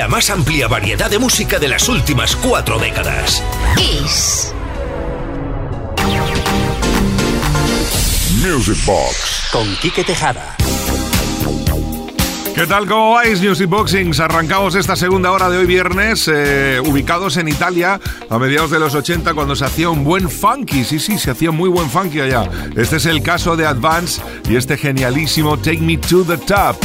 la más amplia variedad de música de las últimas cuatro décadas. Kiss. Music Box con Quique Tejada. ¿Qué tal? ¿Cómo vais, Music Boxings? Arrancamos esta segunda hora de hoy viernes, eh, ubicados en Italia a mediados de los 80, cuando se hacía un buen funky. Sí, sí, se hacía muy buen funky allá. Este es el caso de Advance y este genialísimo Take Me to the Top.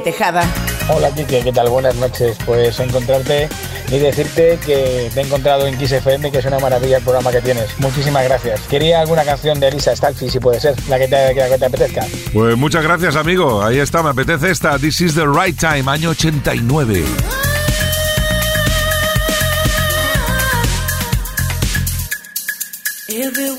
Quique Tejada. Hola Quique, ¿qué tal? Buenas noches. Pues encontrarte y decirte que te he encontrado en Kiss FM, que es una maravilla el programa que tienes. Muchísimas gracias. Quería alguna canción de Elisa Stalfi, si puede ser, la que te, que te apetezca. Pues muchas gracias, amigo. Ahí está, me apetece esta. This is the right time, año 89. more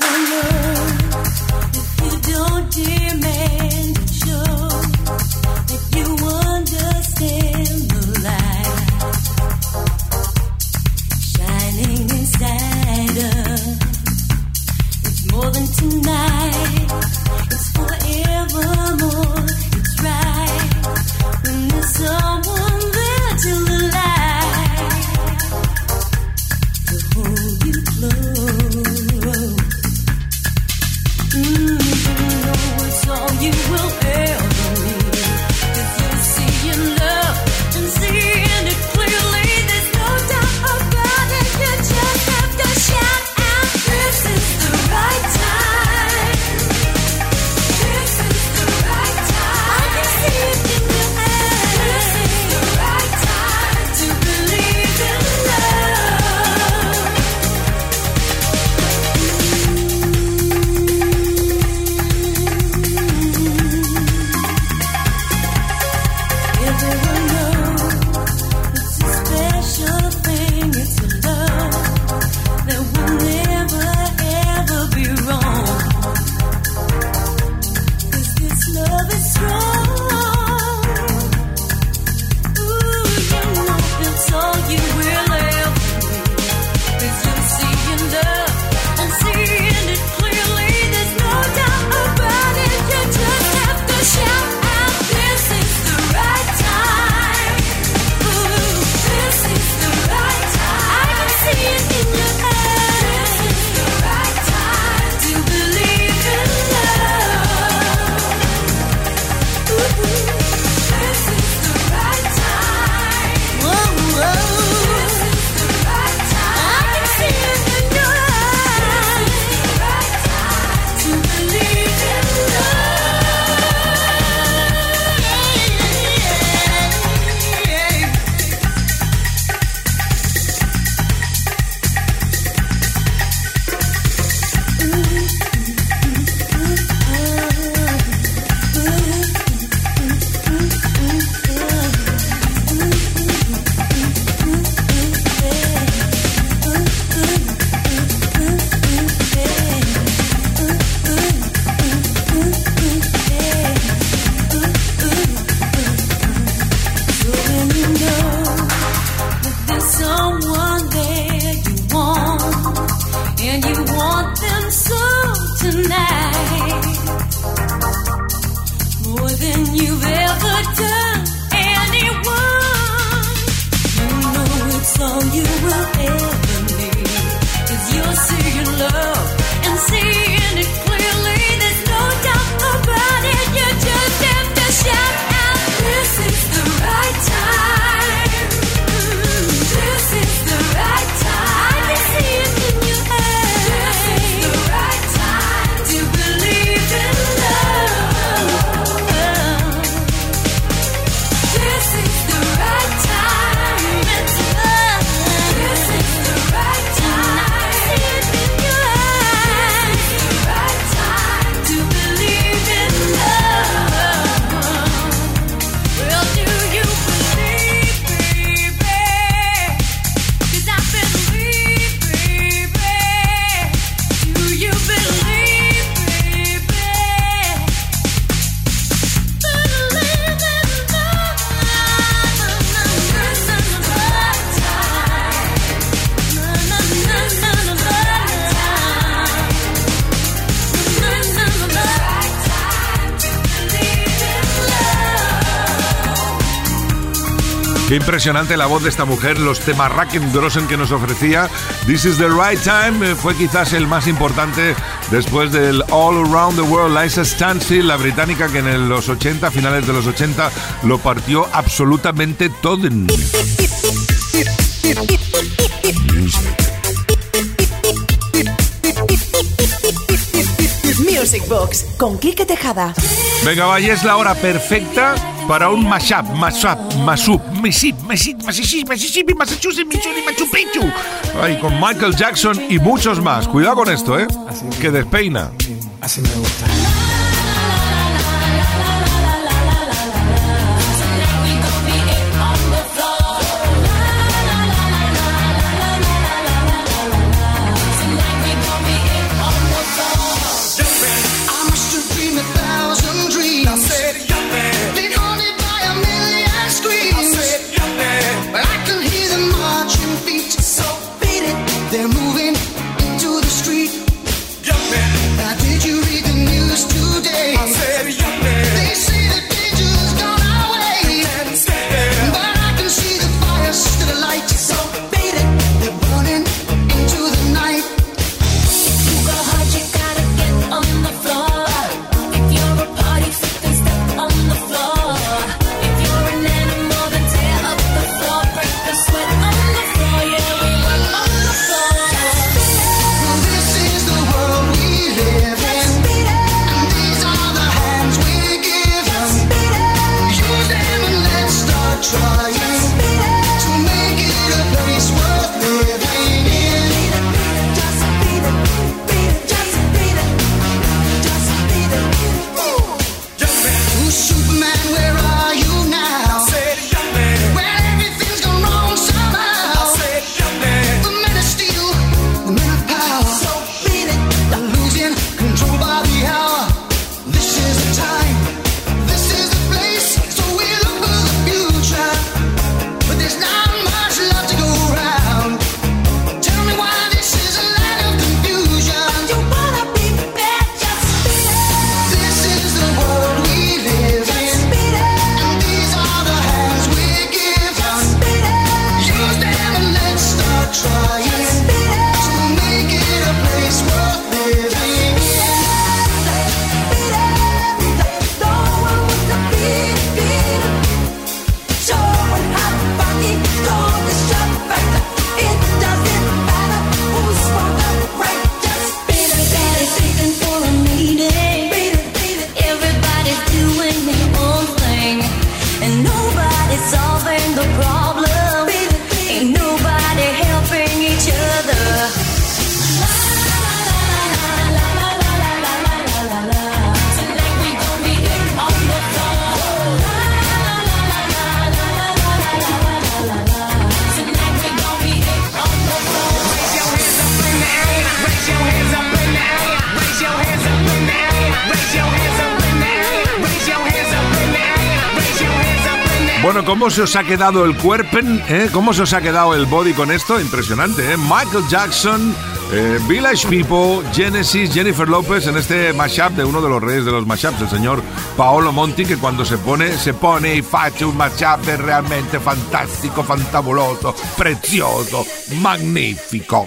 Impresionante la voz de esta mujer, los temas Drossen que nos ofrecía. This is the right time eh, fue quizás el más importante después del All Around the World. Liza Stansfield, la británica que en los 80, finales de los 80, lo partió absolutamente todo. Box con Kike Tejada. Venga, vaya, es la hora perfecta para un mashup, mashup, mashup, mesip, mesip, Mississippi, Massachusetts, Missouri, Machu Picchu. Ahí con Michael Jackson y muchos más. Cuidado con esto, ¿eh? Que despeina. Así me gusta. ¿Cómo se os ha quedado el cuerpo? Eh? ¿Cómo se os ha quedado el body con esto? Impresionante, ¿eh? Michael Jackson Eh, Village People, Genesis, Jennifer Lopez en este mashup de uno de los reyes de los mashups, el señor Paolo Monti, que cuando se pone, se pone y hace un mashup es realmente fantástico, fantabuloso, prezioso, magnífico.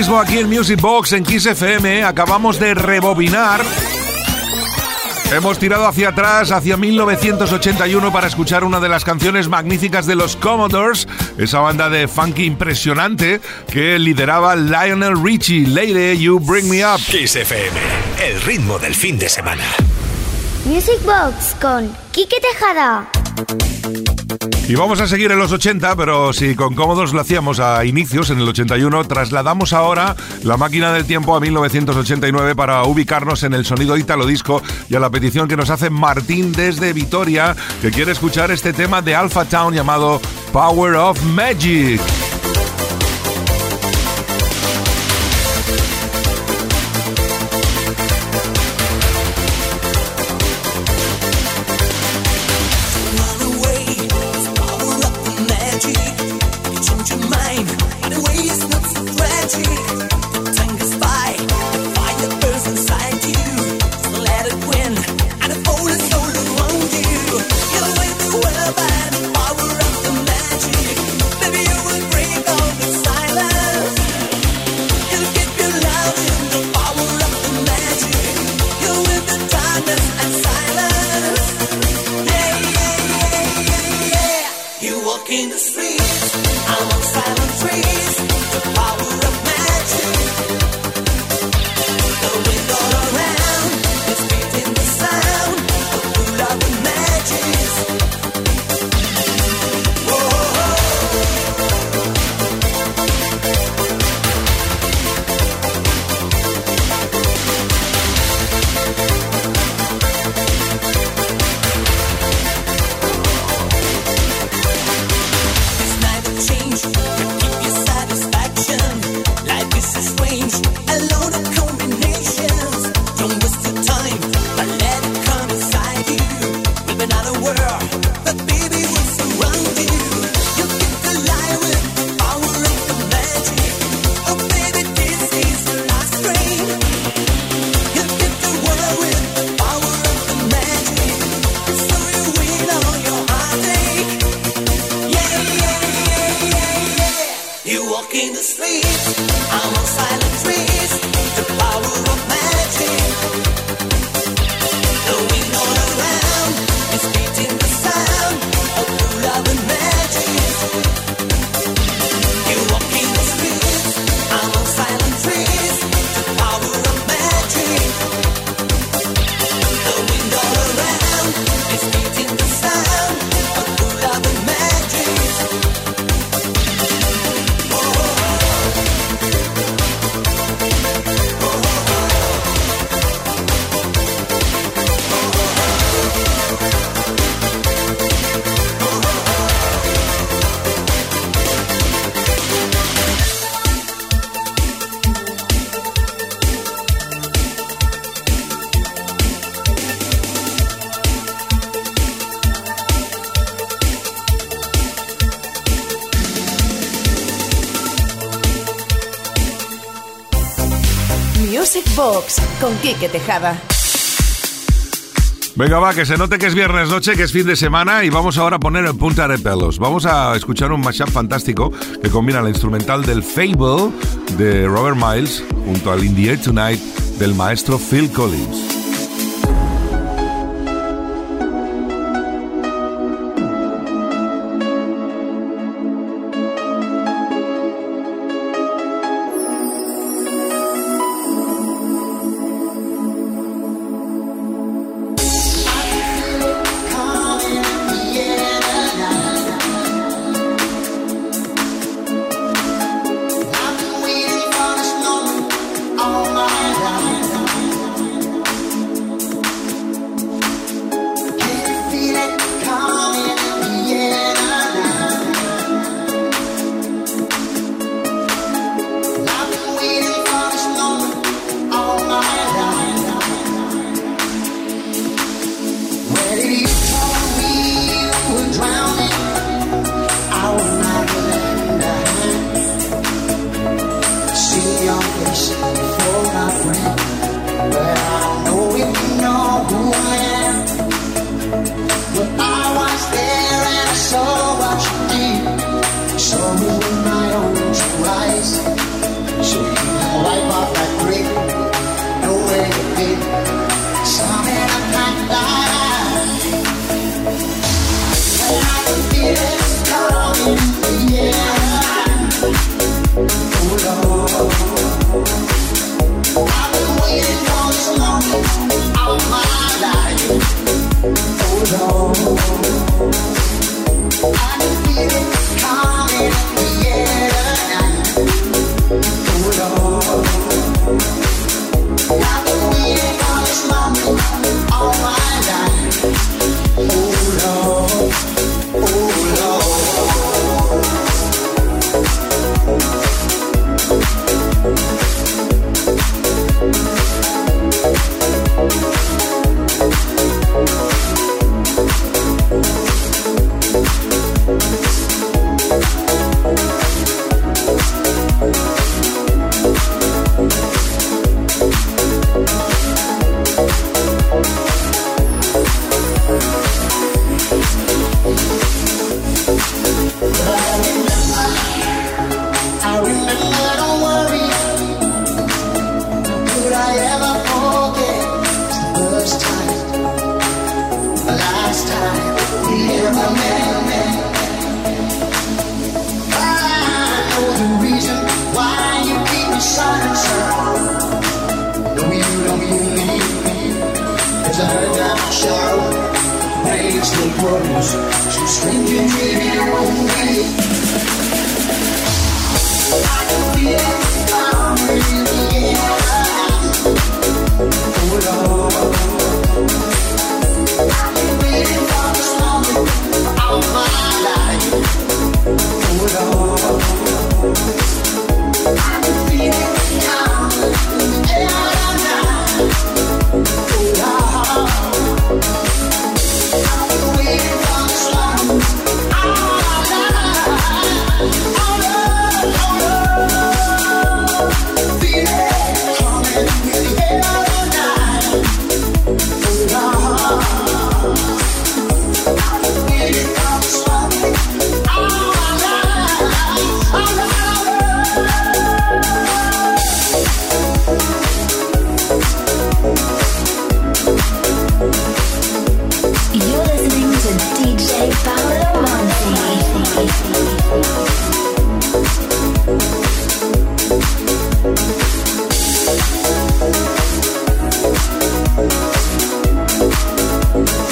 Mismo aquí en Music Box en Kiss FM acabamos de rebobinar. Hemos tirado hacia atrás, hacia 1981, para escuchar una de las canciones magníficas de los Commodores, esa banda de funky impresionante que lideraba Lionel Richie. Lady, You Bring Me Up. Kiss FM, el ritmo del fin de semana. Music Box con Kike Tejada. Y vamos a seguir en los 80, pero si con cómodos lo hacíamos a inicios, en el 81, trasladamos ahora la máquina del tiempo a 1989 para ubicarnos en el sonido ítalo disco y a la petición que nos hace Martín desde Vitoria, que quiere escuchar este tema de Alpha Town llamado Power of Magic. Venga, va, que se note que es viernes noche, que es fin de semana y vamos ahora a poner el punta de pelos. Vamos a escuchar un mashup fantástico que combina la instrumental del Fable de Robert Miles junto al In the Air Tonight del maestro Phil Collins.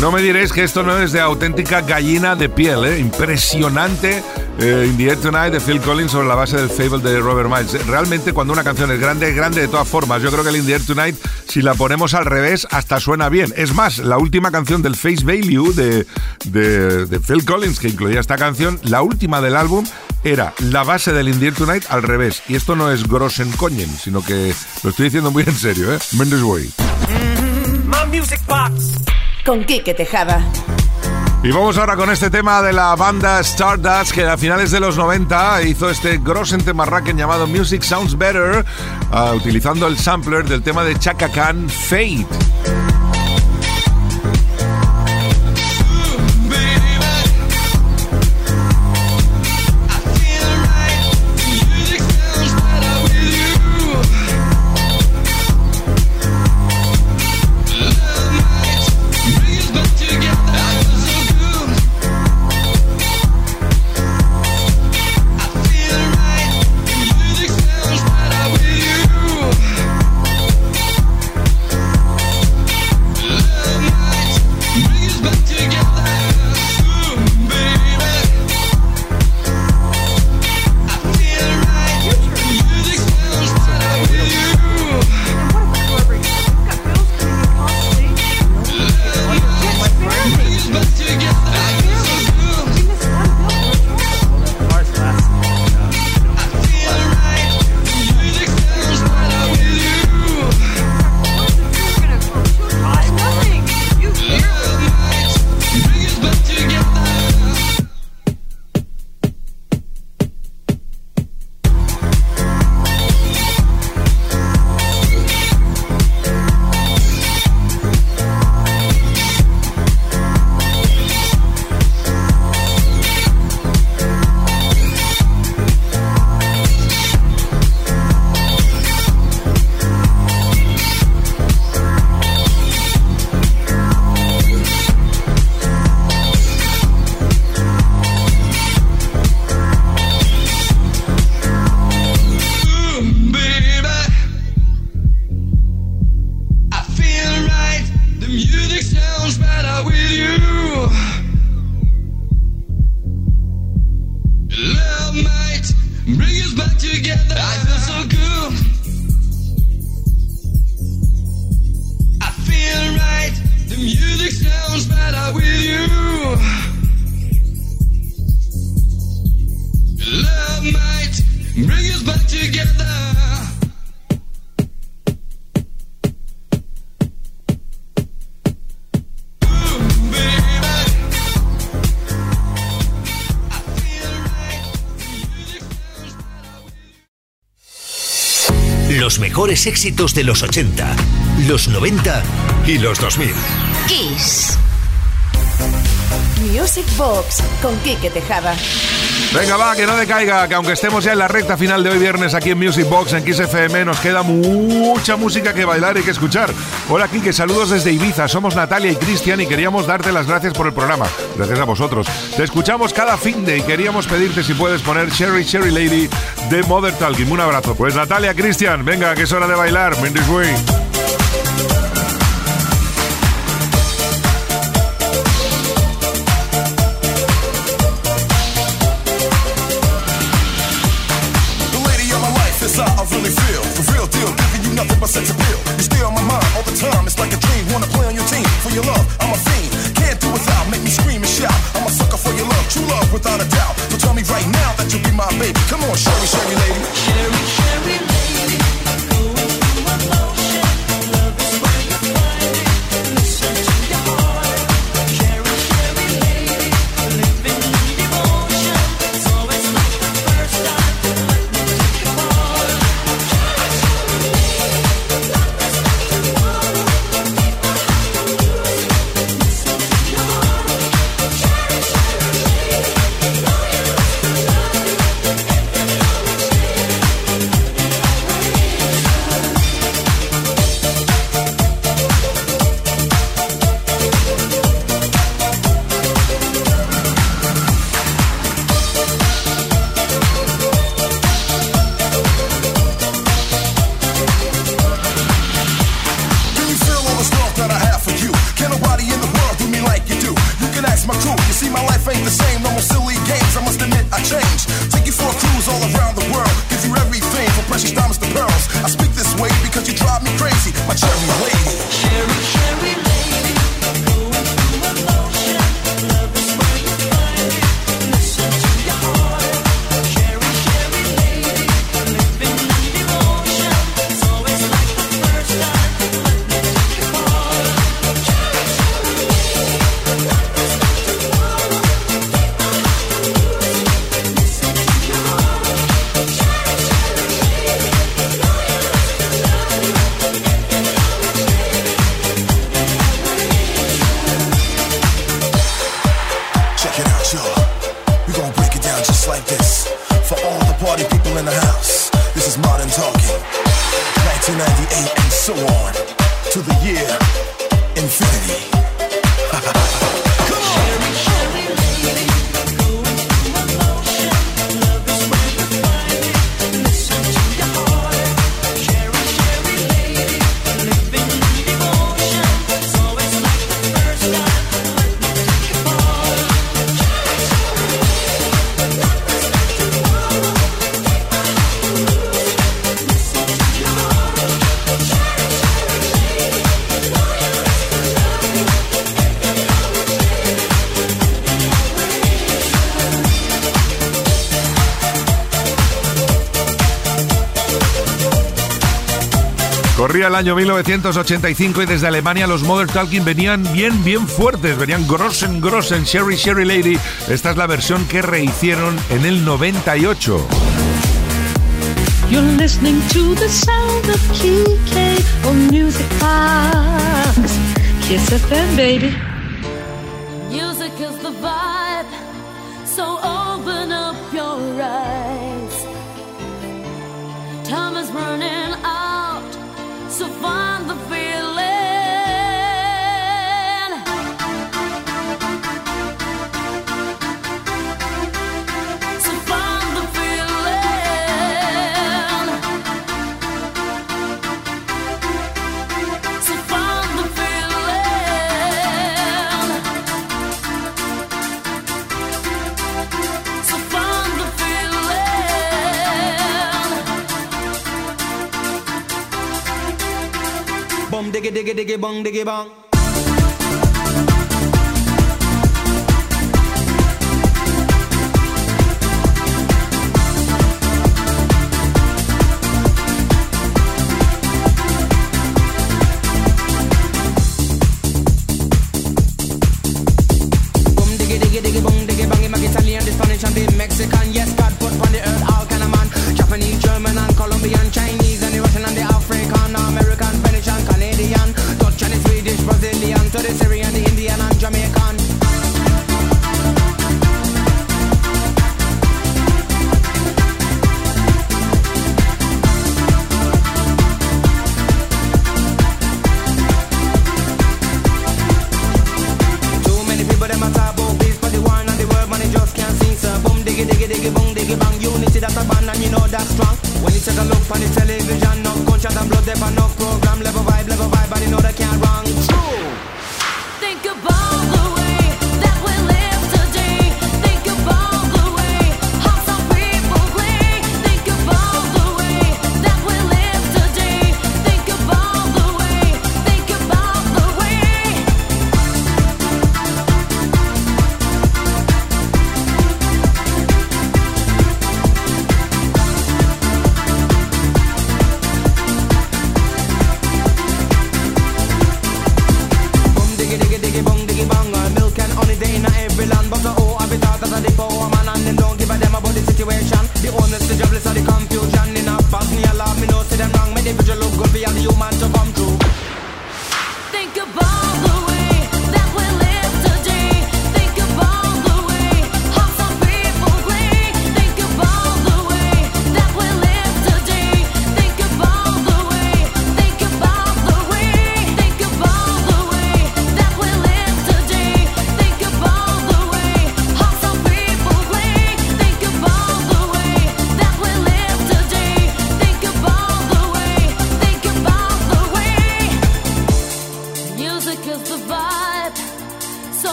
No me diréis que esto no es de auténtica gallina de piel, ¿eh? Impresionante. Eh, In the Air Tonight de Phil Collins sobre la base del Fable de Robert Miles. Realmente cuando una canción es grande, es grande de todas formas. Yo creo que el In the Tonight, si la ponemos al revés, hasta suena bien. Es más, la última canción del Face Value de, de, Phil Collins, que incluía esta canción, la última del álbum, era la base del In the Air Tonight al revés. Y esto no es Grossenkoñen, sino que lo estoy diciendo muy en serio, ¿eh? Mendes Way. Music Box con Quique Tejada. Y vamos ahora con este tema de la banda Stardust que a finales de los 90 hizo este grosen tema llamado Music Sounds Better uh, utilizando el sampler del tema de Chaka Khan Fate. Mejores éxitos de los 80, los 90 y los 2000. Kiss. Music Box con Quique Tejada. Venga, va, que no decaiga, que aunque estemos ya en la recta final de hoy viernes aquí en Music Box, en Kiss FM, nos queda mucha música que bailar y que escuchar. Hola, Quique, saludos desde Ibiza. Somos Natalia y Cristian y queríamos darte las gracias por el programa. Gracias a vosotros. Te escuchamos cada fin de y queríamos pedirte si puedes poner Cherry Cherry Lady de Mother Talking. Un abrazo. Pues Natalia, Cristian, venga, que es hora de bailar. Mendes Come on, Sherry, Sherry lady. Sherry, Sherry el año 1985 y desde Alemania los Mother Talking venían bien, bien fuertes, venían Grossen, Grossen, Sherry, Sherry Lady. Esta es la versión que rehicieron en el 98. You're listening to the sound of KK on Music Box. Kiss FM, baby. Music is the vibe, so diggy diggy diggy bong diggy bong. Mediterranean, the Indian and Jamaica.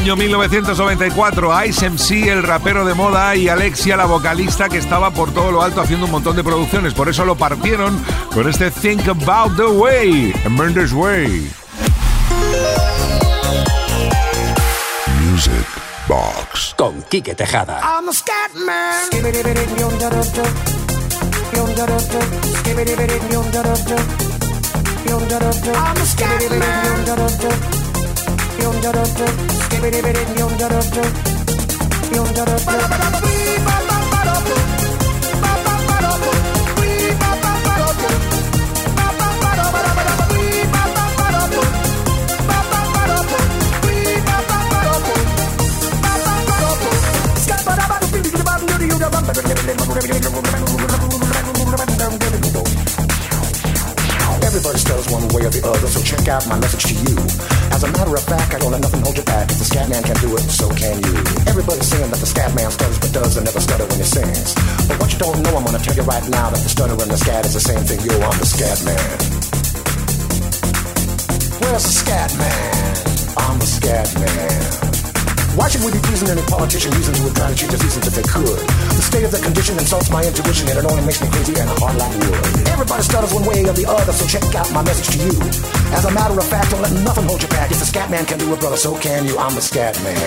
Año 1994, Ice MC, el rapero de moda, y Alexia, la vocalista, que estaba por todo lo alto haciendo un montón de producciones. Por eso lo partieron con este Think About the Way, Mendes Way. Music Box. Con Quique Tejada. I'm a Give me the rhythm, you don't have to. You don't. Right now that the stutter and the scat is the same thing. Yo, I'm the scat man. Where's the scat man? I'm the scat man. Why should we be pleasing any politician reasons who would try to cheat the reasons if they could? The state of the condition insults my intuition and it only makes me crazy and hard like wood. Everybody stutters one way or the other, so check out my message to you. As a matter of fact, don't let nothing hold you back. If the scat man can do it, brother, so can you. I'm the scat man.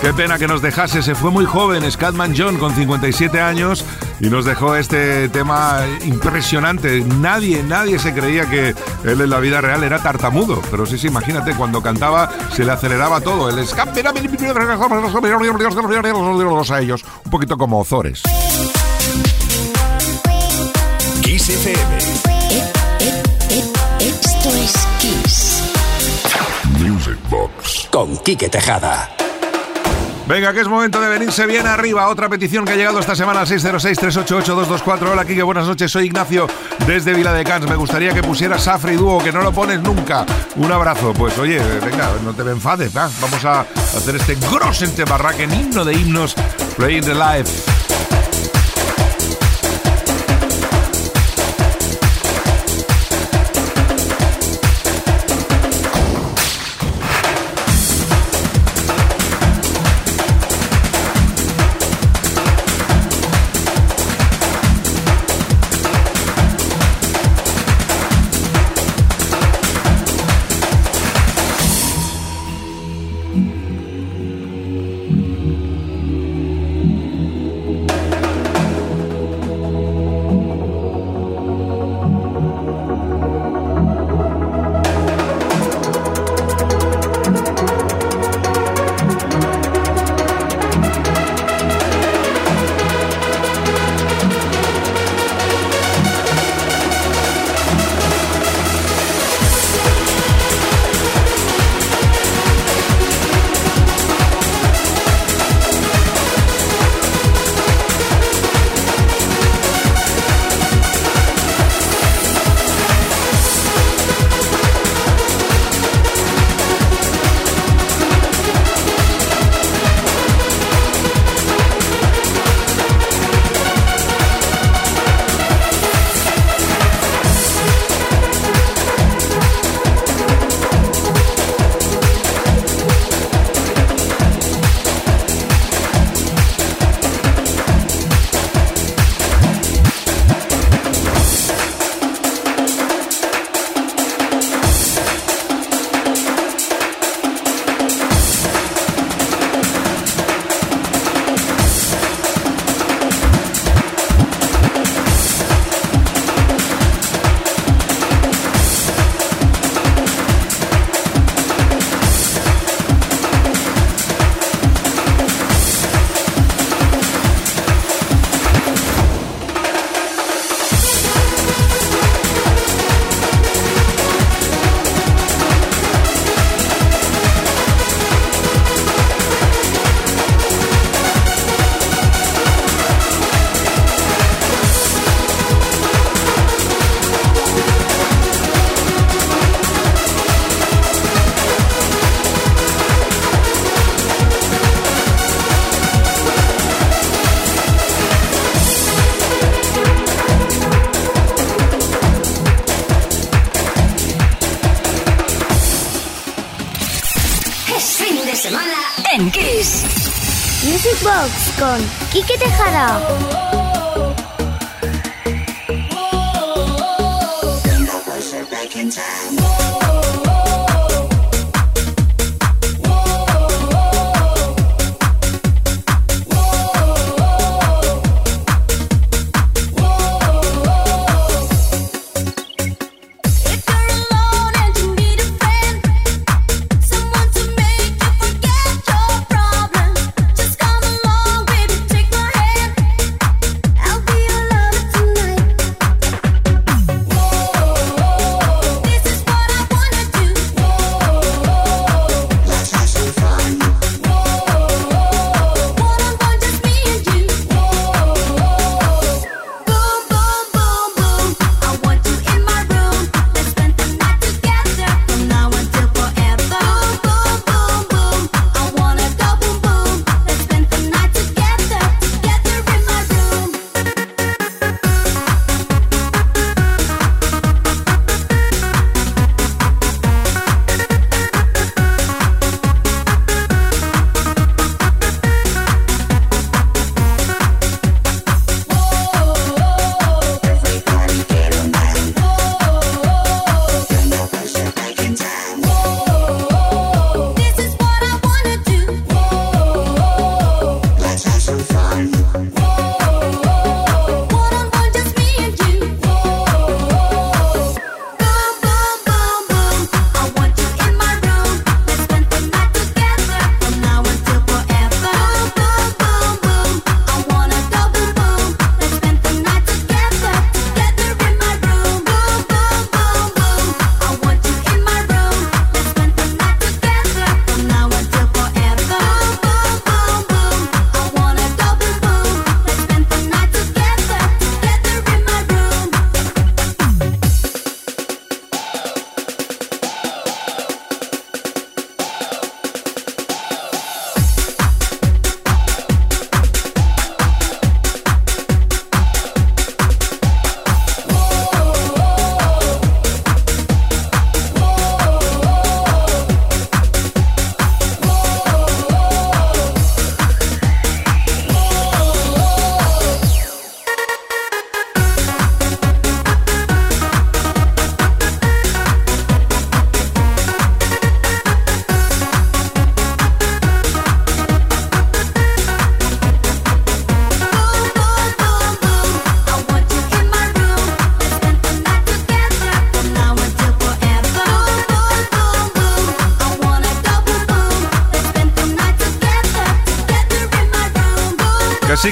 Qué pena que nos dejase, se fue muy joven, Scatman John, con 57 años, y nos dejó este tema impresionante. Nadie, nadie se creía que él en la vida real era tartamudo, pero sí, sí, imagínate, cuando cantaba se le aceleraba todo. El escape a ellos, un poquito como Ozores. Kiss FM. Esto es Kiss. Music Box. Con Quique Tejada. Venga, que es momento de venirse bien arriba. Otra petición que ha llegado esta semana al 606-388-224. Hola, Kike, buenas noches. Soy Ignacio desde Vila de Cans. Me gustaría que pusieras Safri Dúo, que no lo pones nunca. Un abrazo. Pues oye, venga, no te me enfades. ¿va? Vamos a hacer este grosente barraque, himno de himnos, Playing the Life.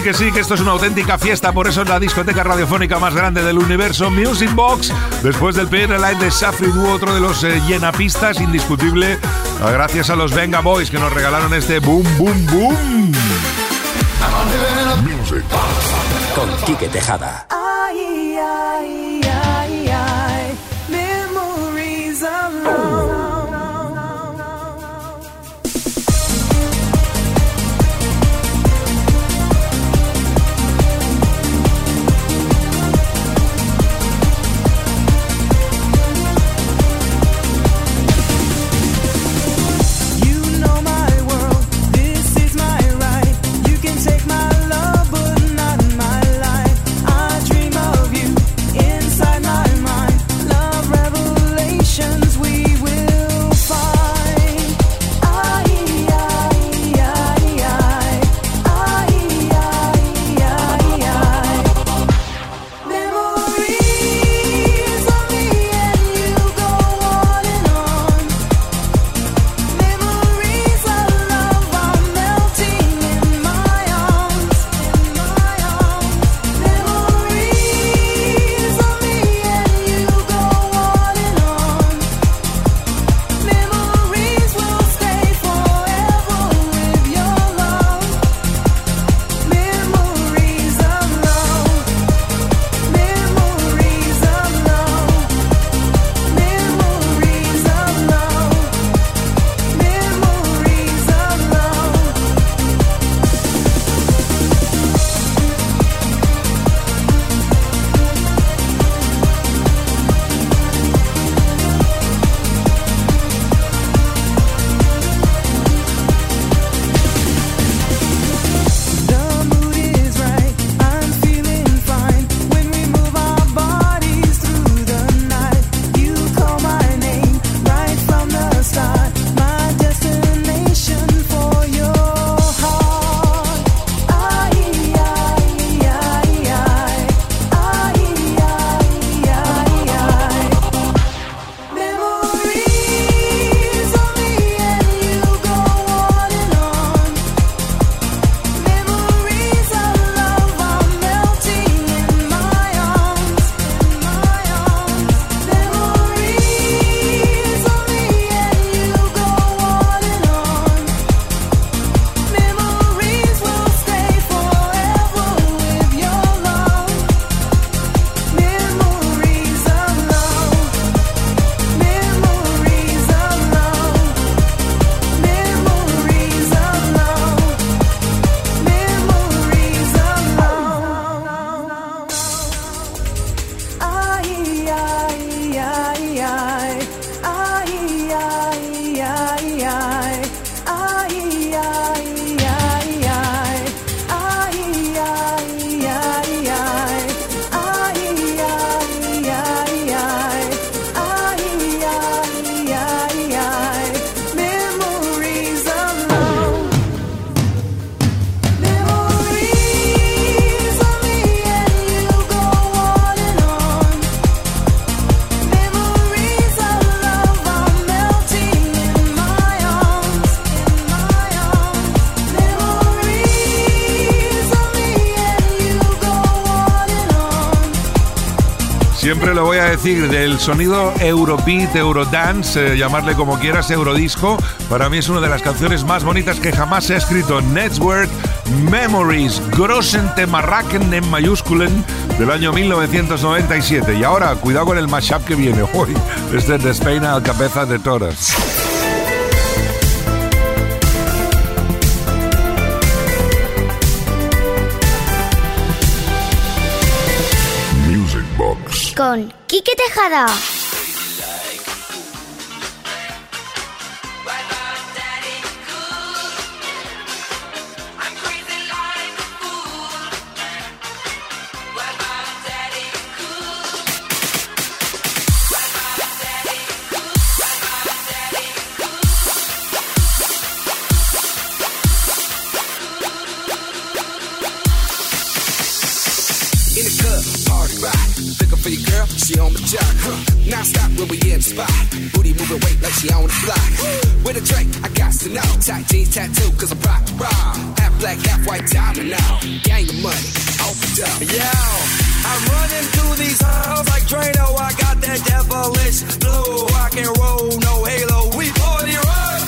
Que sí, que esto es una auténtica fiesta, por eso es la discoteca radiofónica más grande del universo, Music Box. Después del PR Live de Safri otro de los eh, llenapistas, indiscutible, gracias a los Venga Boys que nos regalaron este Boom Boom Boom. Music con Quique Tejada. Decir, del sonido Eurobeat, Eurodance, eh, llamarle como quieras, Eurodisco, para mí es una de las canciones más bonitas que jamás se ha escrito. Network Memories, Grossen Temarraken en mayúsculen, del año 1997. Y ahora, cuidado con el mashup que viene hoy, desde Despeina al cabeza de toras. con Quique Tejada. Moving weight like she on the block. With a drink, I got to know. Tight jeans tattoo, cause I'm rock raw. Half black, half white diamond now. Gang of money, opened up. Yo, I'm running through these halls like Drano. I got that devilish blue. I can roll, no halo. We party rock.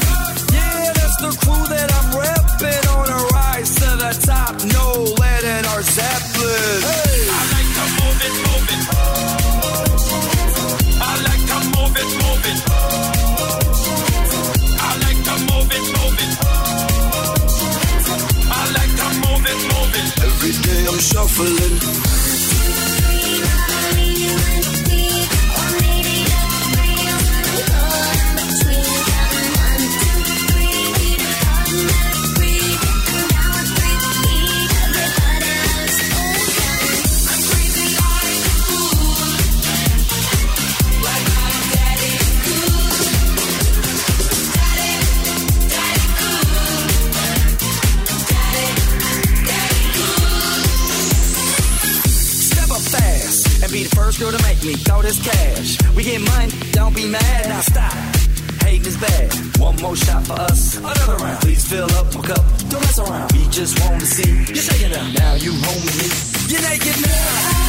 Yeah, that's the crew that I'm repping on a rise to the top. No lead in our Zeppelin. Hey. Day I'm and be the first girl to make me throw this cash. We get money, don't be mad, now stop. Hating is bad. One more shot for us, another round. Please fill up my cup, don't mess around. We just want to see you shaking up. Now you home with me, you're naked now.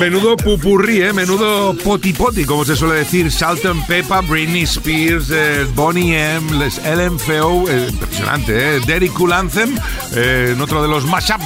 Menudo pupurrí, ¿eh? menudo poti poti, como se suele decir. Salt and Peppa, Britney Spears, eh, Bonnie M, Les LMFAO, eh, impresionante, ¿eh? Derek Cool Anthem, eh, en otro de los mashup,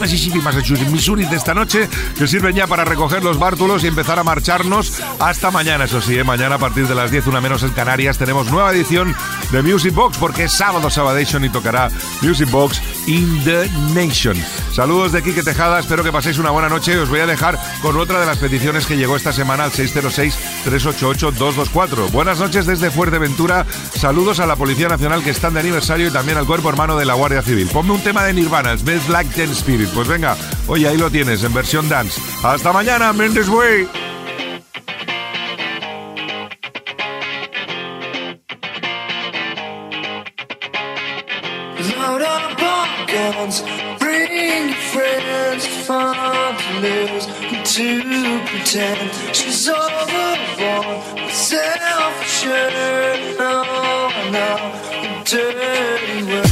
Mississippi, Massachusetts, Missouri de esta noche, que sirven ya para recoger los bártulos y empezar a marcharnos hasta mañana, eso sí, ¿eh? mañana a partir de las 10, una menos en Canarias, tenemos nueva edición de Music Box, porque es sábado Sabadation y tocará Music Box in the Nation. Saludos de Quique Tejada, espero que paséis una buena noche os voy a dejar con otra de las peticiones que llegó esta semana al 606-388-224. Buenas noches desde Fuerteventura, saludos a la Policía Nacional que están de aniversario y también al cuerpo hermano de la Guardia Civil. Ponme un tema de Nirvana, Smells Like Teen Spirit. Pues venga, oye, ahí lo tienes, en versión dance. Hasta mañana, Mendes Way. To pretend she's overrun with self-assured. No, no, dirty word.